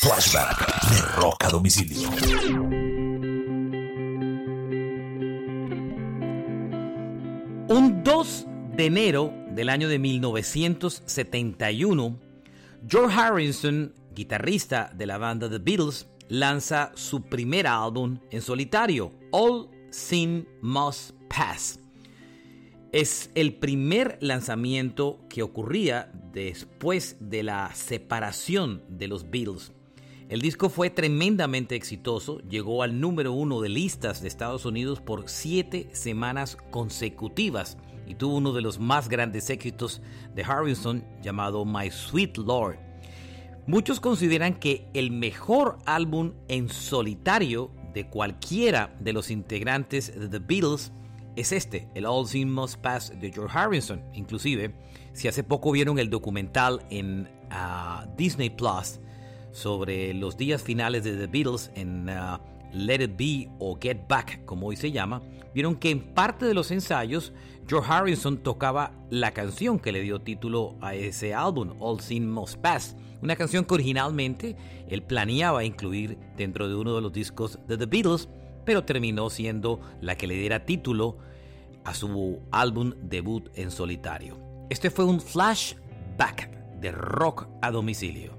Flashback de a Domicilio. Un 2 de enero del año de 1971, George Harrison, guitarrista de la banda The Beatles, lanza su primer álbum en solitario, All Sin Must Pass. Es el primer lanzamiento que ocurría después de la separación de los Beatles. El disco fue tremendamente exitoso, llegó al número uno de listas de Estados Unidos por siete semanas consecutivas y tuvo uno de los más grandes éxitos de Harrison llamado My Sweet Lord. Muchos consideran que el mejor álbum en solitario de cualquiera de los integrantes de The Beatles es este, el All Things Must Pass de George Harrison. Inclusive, si hace poco vieron el documental en ah, Disney Plus, sobre los días finales de The Beatles en uh, Let It Be o Get Back, como hoy se llama, vieron que en parte de los ensayos George Harrison tocaba la canción que le dio título a ese álbum, All Sin Must Pass, una canción que originalmente él planeaba incluir dentro de uno de los discos de The Beatles, pero terminó siendo la que le diera título a su álbum debut en solitario. Este fue un flashback de rock a domicilio.